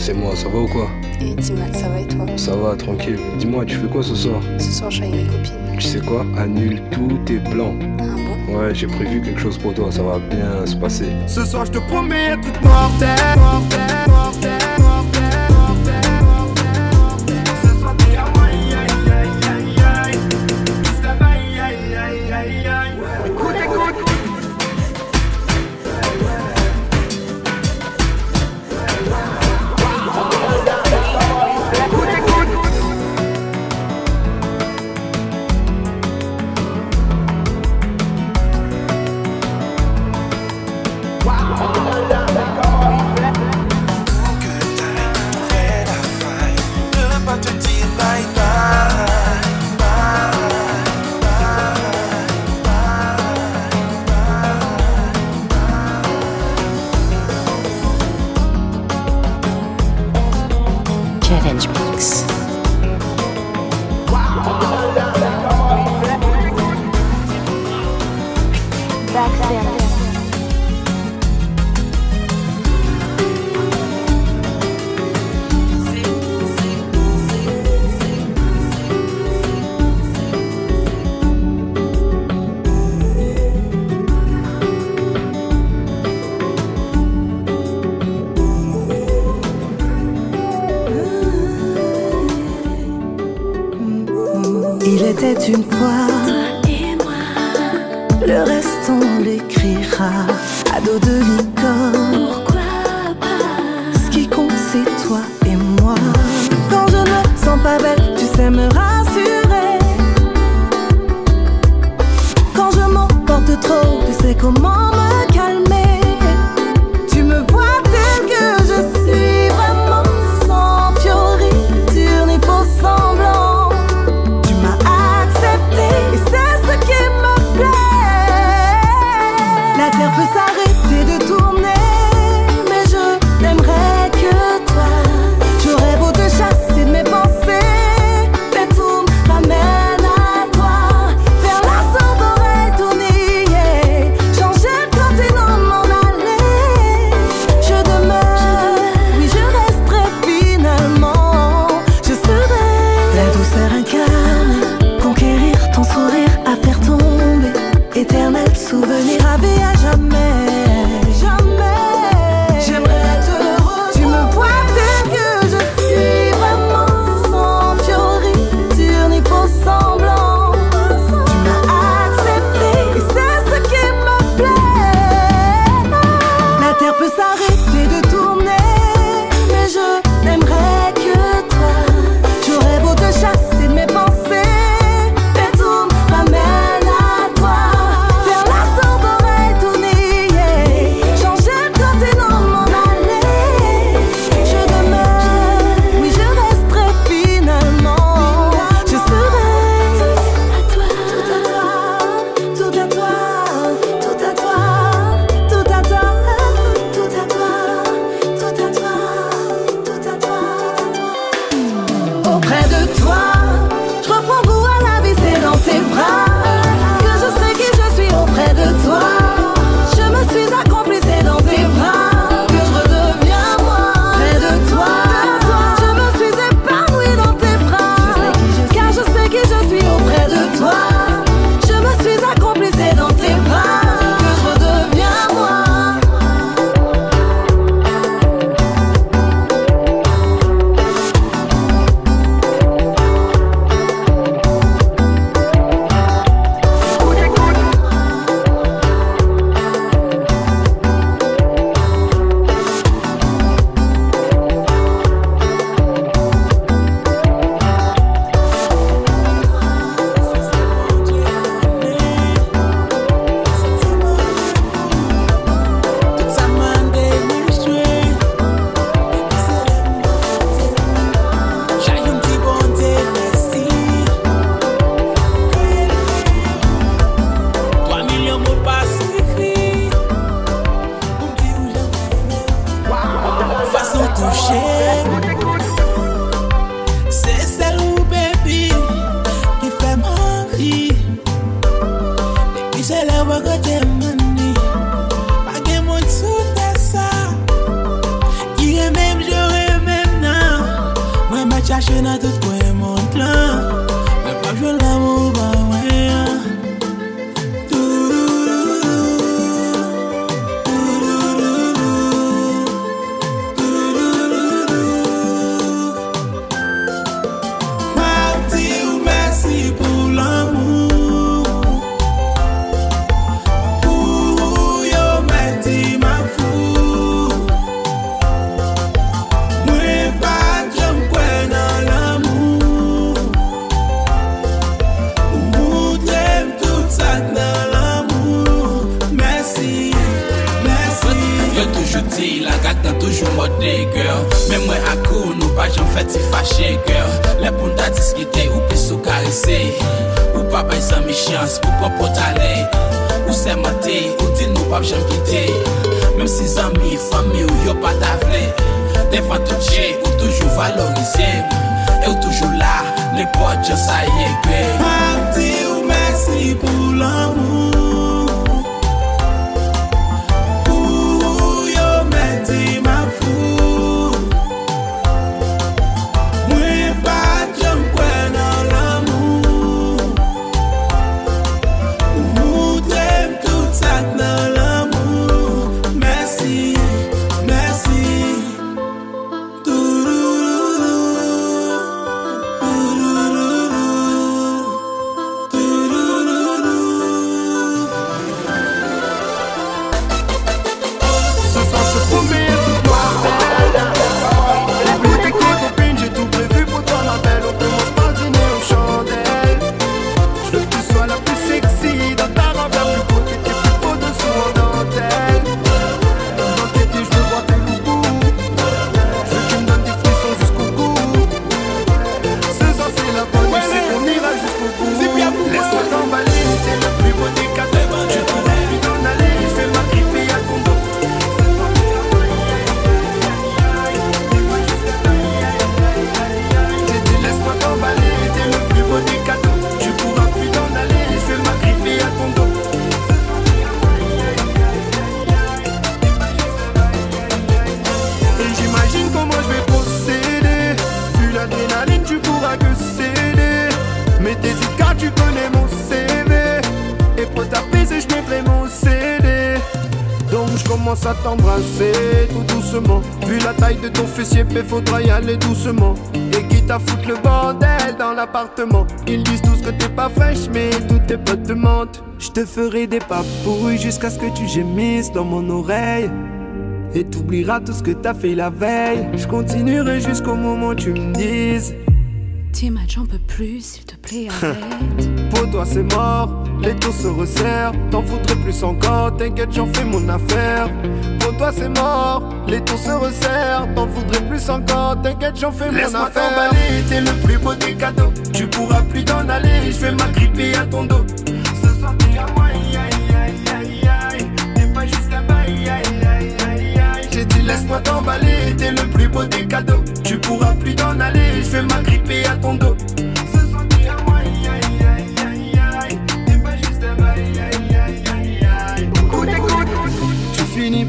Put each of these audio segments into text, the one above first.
c'est moi, ça va ou quoi Et dis-moi, ça va et toi Ça va, tranquille. Dis-moi, tu fais quoi ce soir Ce soir, je suis avec mes copines. Tu sais quoi Annule tous tes plans. Ah bon Ouais, j'ai prévu quelque chose pour toi, ça va bien se passer. Ce soir, je te promets un truc mortel. mortel, chans pou pa pot ale Ou se mate, ou di nou pap jom kite Mem si zami, fami ou yo pat avle Devan tout che, ou toujou valorize E ou toujou la, ne pot jons sa ye kwe Mab di ou oh, mersi pou l'amou mais faudra y aller doucement. Et quitte à foutre le bordel dans l'appartement. Ils disent tous que t'es pas fraîche mais tous tes potes te mentent. Je te ferai des papouilles jusqu'à ce que tu gémisses dans mon oreille. Et t'oublieras tout ce que t'as fait la veille. Je continuerai jusqu'au moment où tu me dises. Tiens, j'en peux plus, s'il te plaît, arrête. Pour toi c'est mort, les taux se resserrent. T'en voudrais plus encore, t'inquiète j'en fais mon affaire. Pour toi c'est mort, les taux se resserrent. T'en voudrais plus encore, t'inquiète j'en fais mon affaire. Laisse-moi t'emballer, t'es le plus beau des cadeaux. Tu pourras plus t'en aller, je vais m'agripper à ton dos. Ce soir t'es à moi, aïe aïe aïe aïe T'es pas juste là-bas, aïe aïe aïe aïe. J'ai dit laisse-moi t'emballer, t'es le plus beau des cadeaux. Tu pourras plus t'en aller, je vais m'agripper à ton dos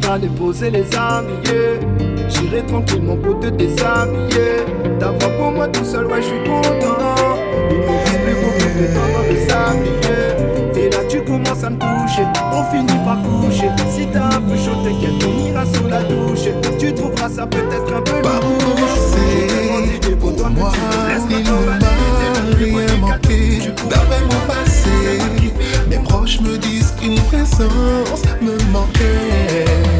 Par déposer les habillés J'irai tranquillement pour te déshabiller Ta voix pour moi tout seul, ouais je suis content. Il me plus beaucoup de temps dans Et là tu commences à me toucher. On finit par coucher. Si t'as un peu chaud t'inquiète on ira sous la douche. Tu trouveras ça peut-être un peu c'est pour moi, il ne m'a rien manqué. D'après mon passé, mes proches me disent qu'une présence me manquait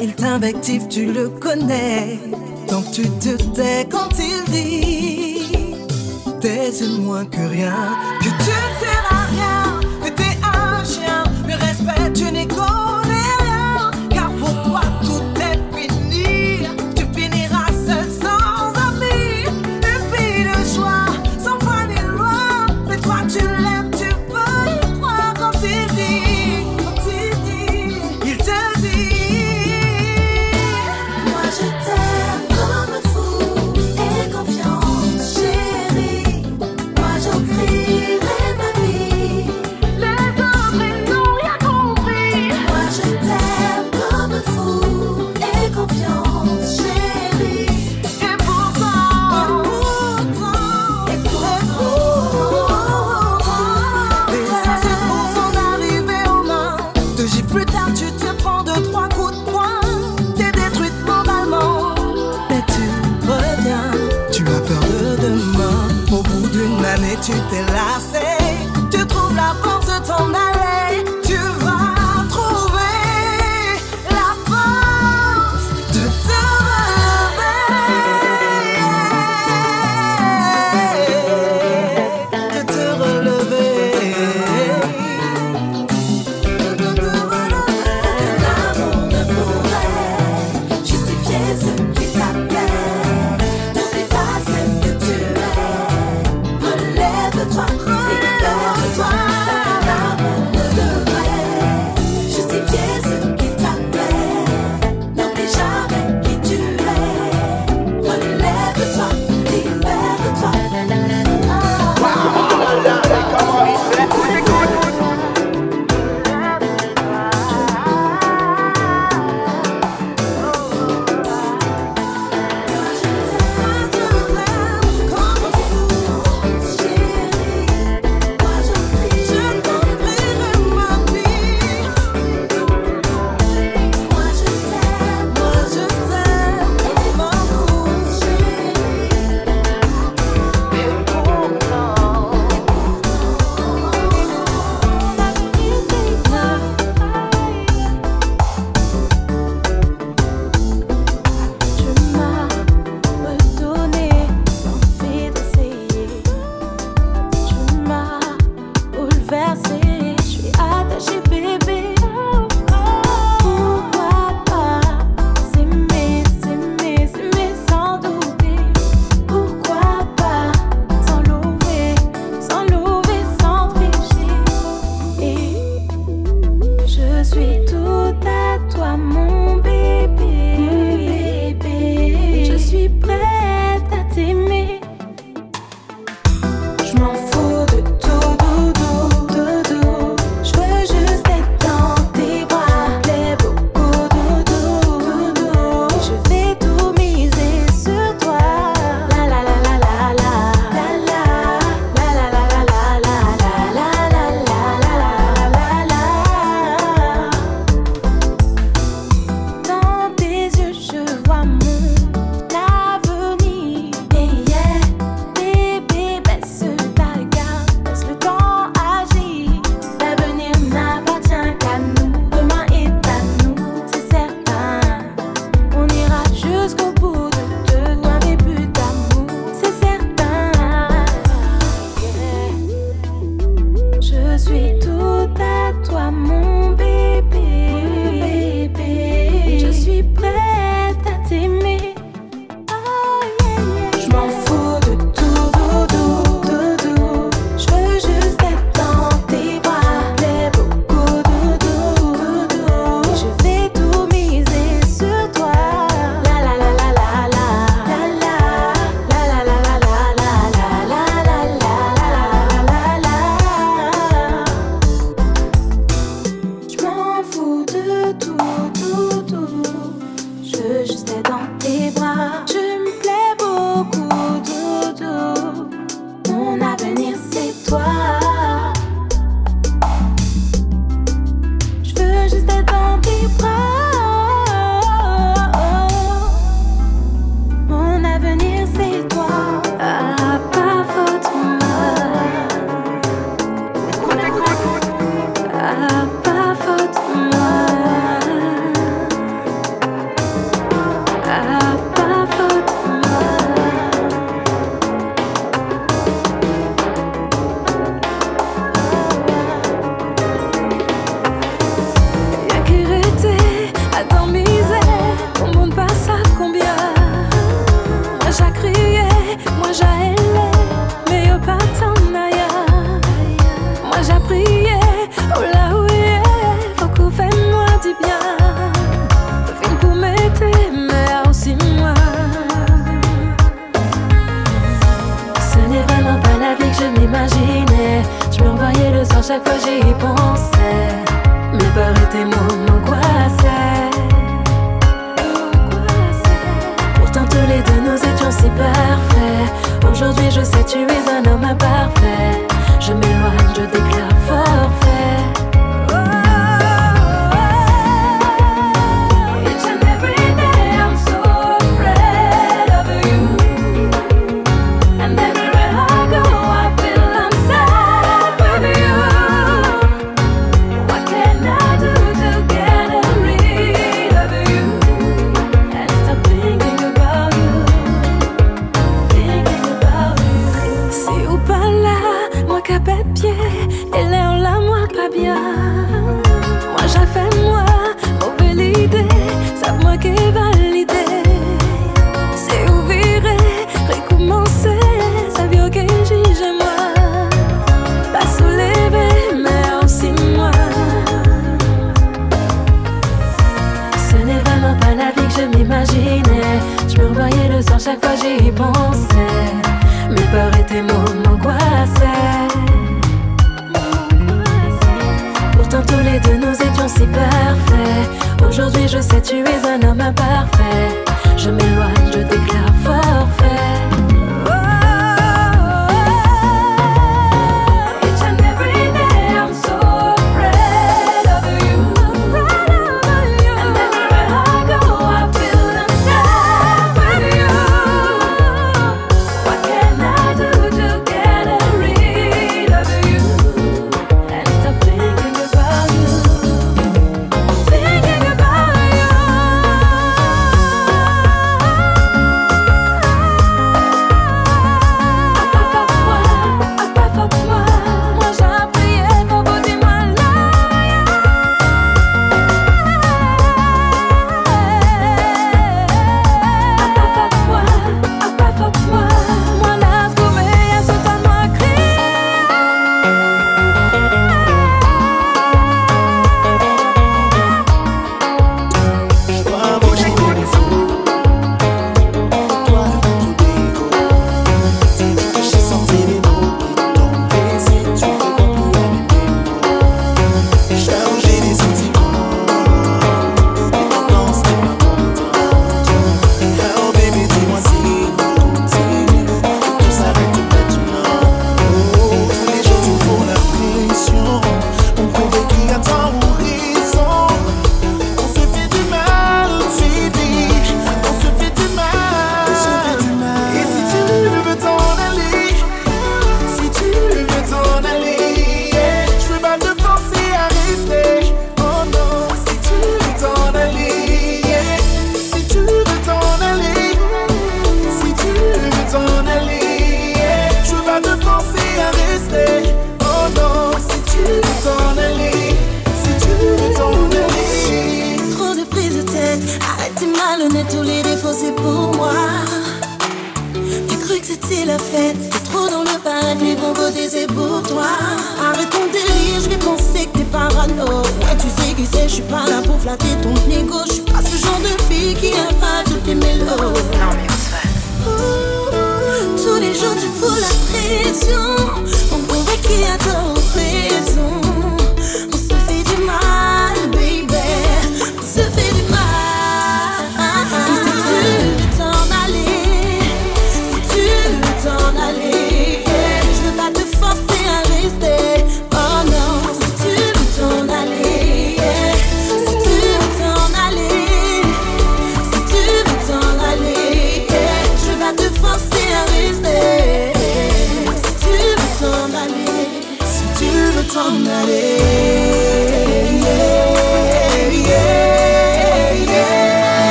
il t'invective, tu le connais. Donc tu te tais.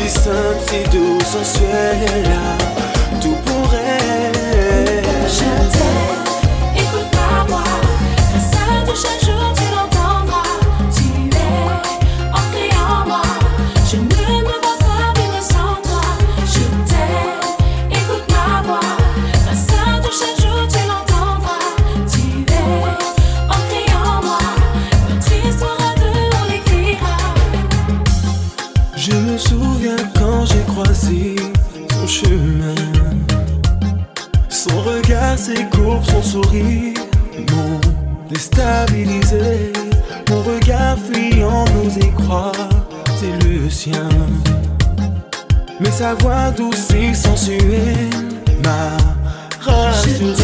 Tu senti douce sensuelle là. Mon sourire, m'ont déstabilisé. Mon regard fuyant n'osait croire, c'est le sien. Mais sa voix douce et sensuelle m'a rassuré.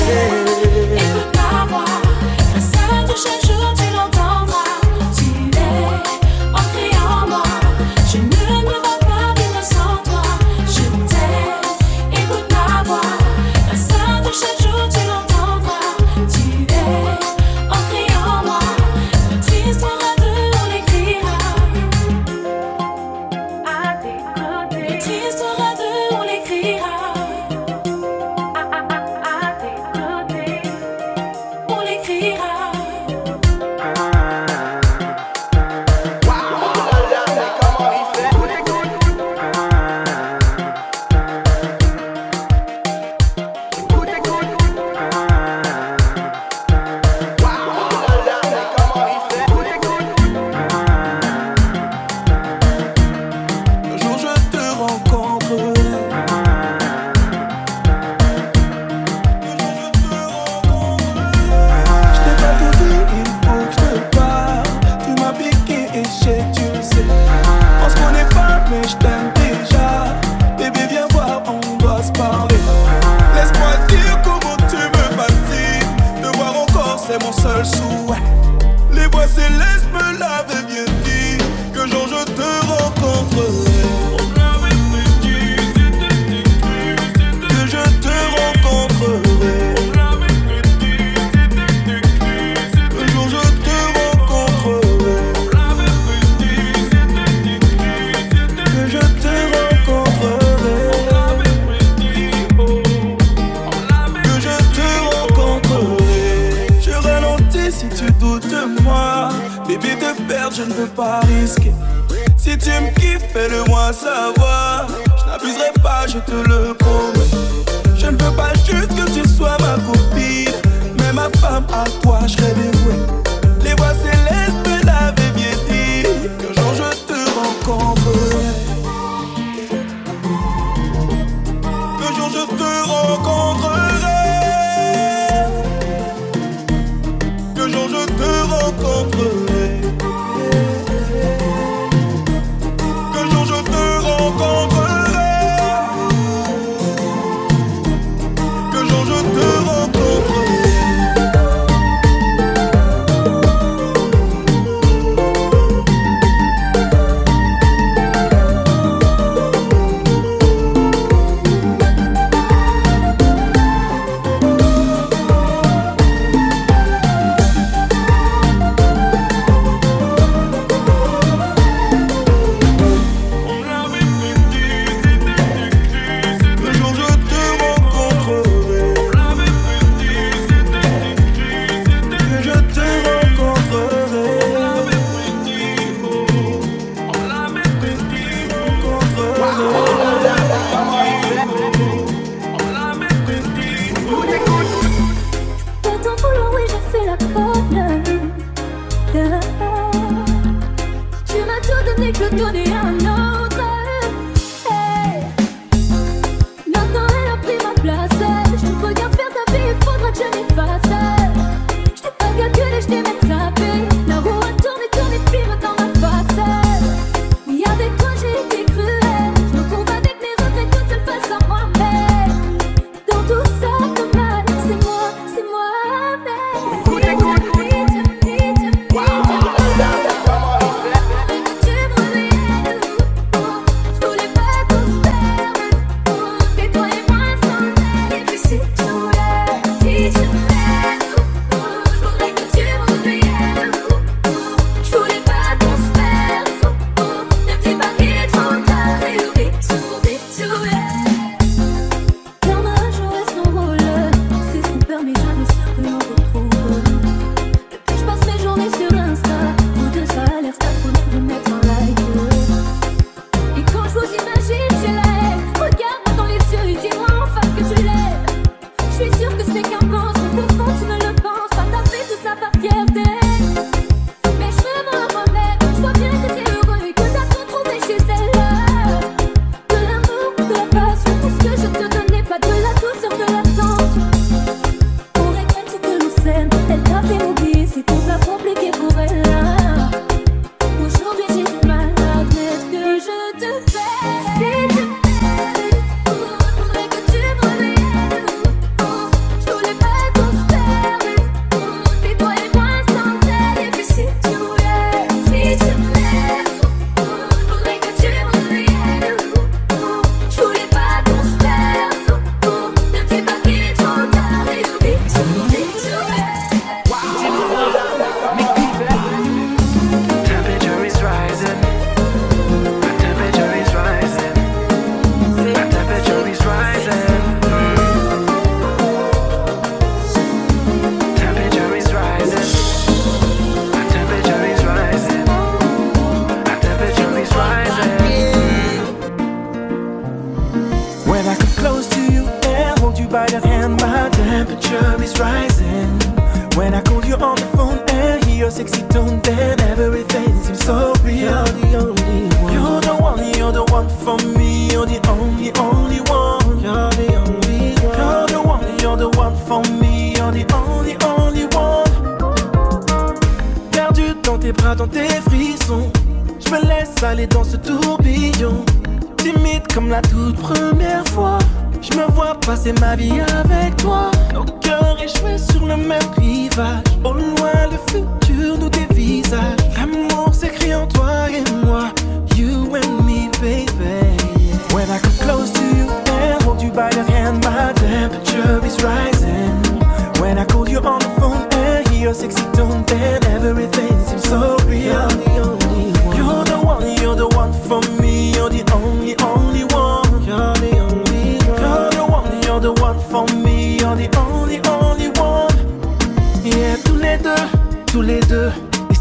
elle. Elle t'a fait oublier, c'est trop compliqué pour elle.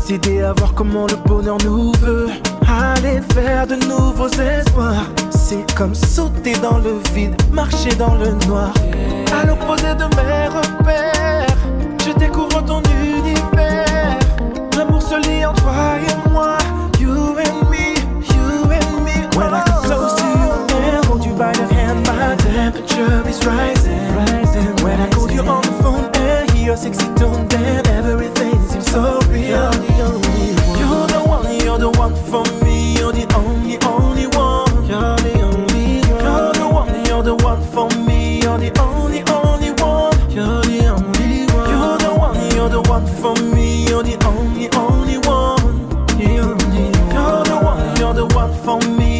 Décidés à voir comment le bonheur nous veut. Aller vers de nouveaux espoirs. C'est comme sauter dans le vide, marcher dans le noir. À l'opposé de mes repères, je découvre ton univers. L'amour se lie en toi et moi. You and me, you and me. When I come close to you and hold you by the hand, my temperature is rising. rising. When I call you on the phone and hear your sexy tone, then one for me. You're the only, only one. You're the only one. You're the one, you're the one for me. You're the only, only one. You're the only one. You're the one, you're the one for me. You're the only, only one. You're the one, you're the one for me.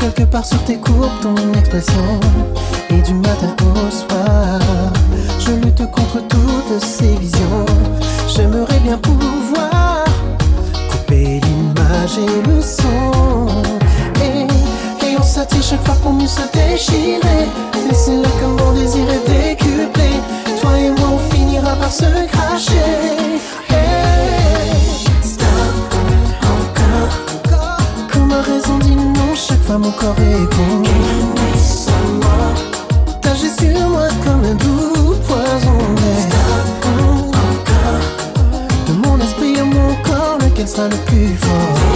Quelque part sur tes courbes, ton expression Et du matin au soir. Je lutte contre toutes ces visions. J'aimerais bien pouvoir Couper l'image et le son. Et, et on s'attire chaque fois pour mieux se déchirer. Et c'est là que mon désir est décuplé. Toi et moi on finira par se cracher. femme au corps répond. T'agis sur moi comme un doux poison. Stop, encore. De mon esprit à mon corps, lequel sera le plus fort?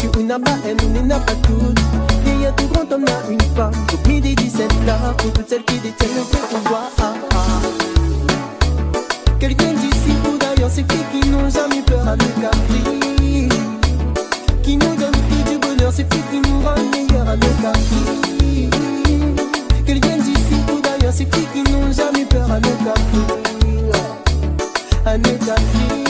Tu n'as pas un, il n'a pas eh, tout. Il y a tout grand homme à une femme. Pour midi 17 là, pour toutes celles qui détiennent le pouvoir. Ah, ah. Quelqu'un d'ici ou d'ailleurs, ces filles qui n'ont jamais peur à nos caprices. Qui nous donnent tout du bonheur, ces filles qui nous rendent meilleurs à nos caprices. Quelqu'un d'ici ou d'ailleurs, ces filles qui n'ont jamais peur à nos caprices. À nos caprices.